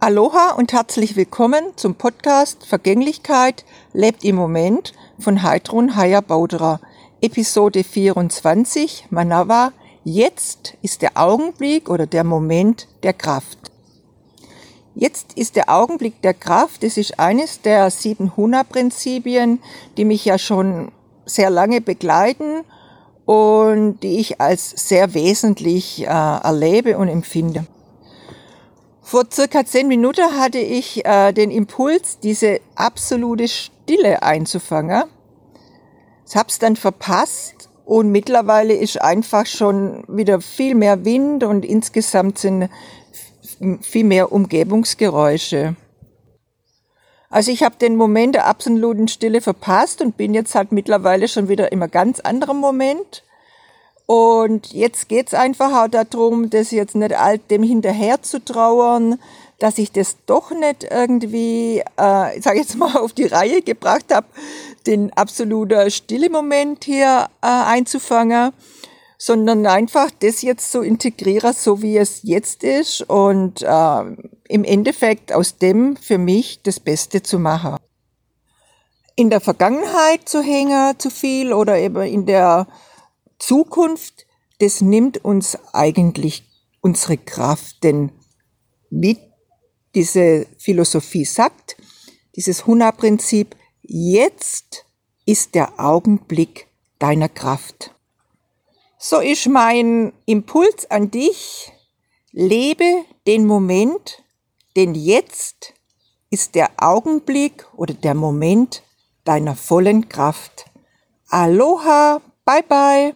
Aloha und herzlich willkommen zum Podcast Vergänglichkeit lebt im Moment von Heidrun Haya Baudra. Episode 24 Manawa. Jetzt ist der Augenblick oder der Moment der Kraft. Jetzt ist der Augenblick der Kraft. Es ist eines der sieben Huna-Prinzipien, die mich ja schon sehr lange begleiten und die ich als sehr wesentlich äh, erlebe und empfinde. Vor circa zehn Minuten hatte ich äh, den Impuls, diese absolute Stille einzufangen. Ich hab's dann verpasst und mittlerweile ist einfach schon wieder viel mehr Wind und insgesamt sind viel mehr Umgebungsgeräusche. Also ich habe den Moment der absoluten Stille verpasst und bin jetzt halt mittlerweile schon wieder im ganz anderen Moment. Und jetzt geht's einfach auch darum, das jetzt nicht all dem hinterher zu trauern, dass ich das doch nicht irgendwie, äh, ich sage jetzt mal, auf die Reihe gebracht habe, den absoluten stille Moment hier äh, einzufangen, sondern einfach das jetzt so integrieren, so wie es jetzt ist und äh, im Endeffekt aus dem für mich das Beste zu machen. In der Vergangenheit zu hängen zu viel oder eben in der Zukunft, das nimmt uns eigentlich unsere Kraft, denn wie diese Philosophie sagt, dieses Huna-Prinzip, jetzt ist der Augenblick deiner Kraft. So ist mein Impuls an dich, lebe den Moment, denn jetzt ist der Augenblick oder der Moment deiner vollen Kraft. Aloha, bye bye.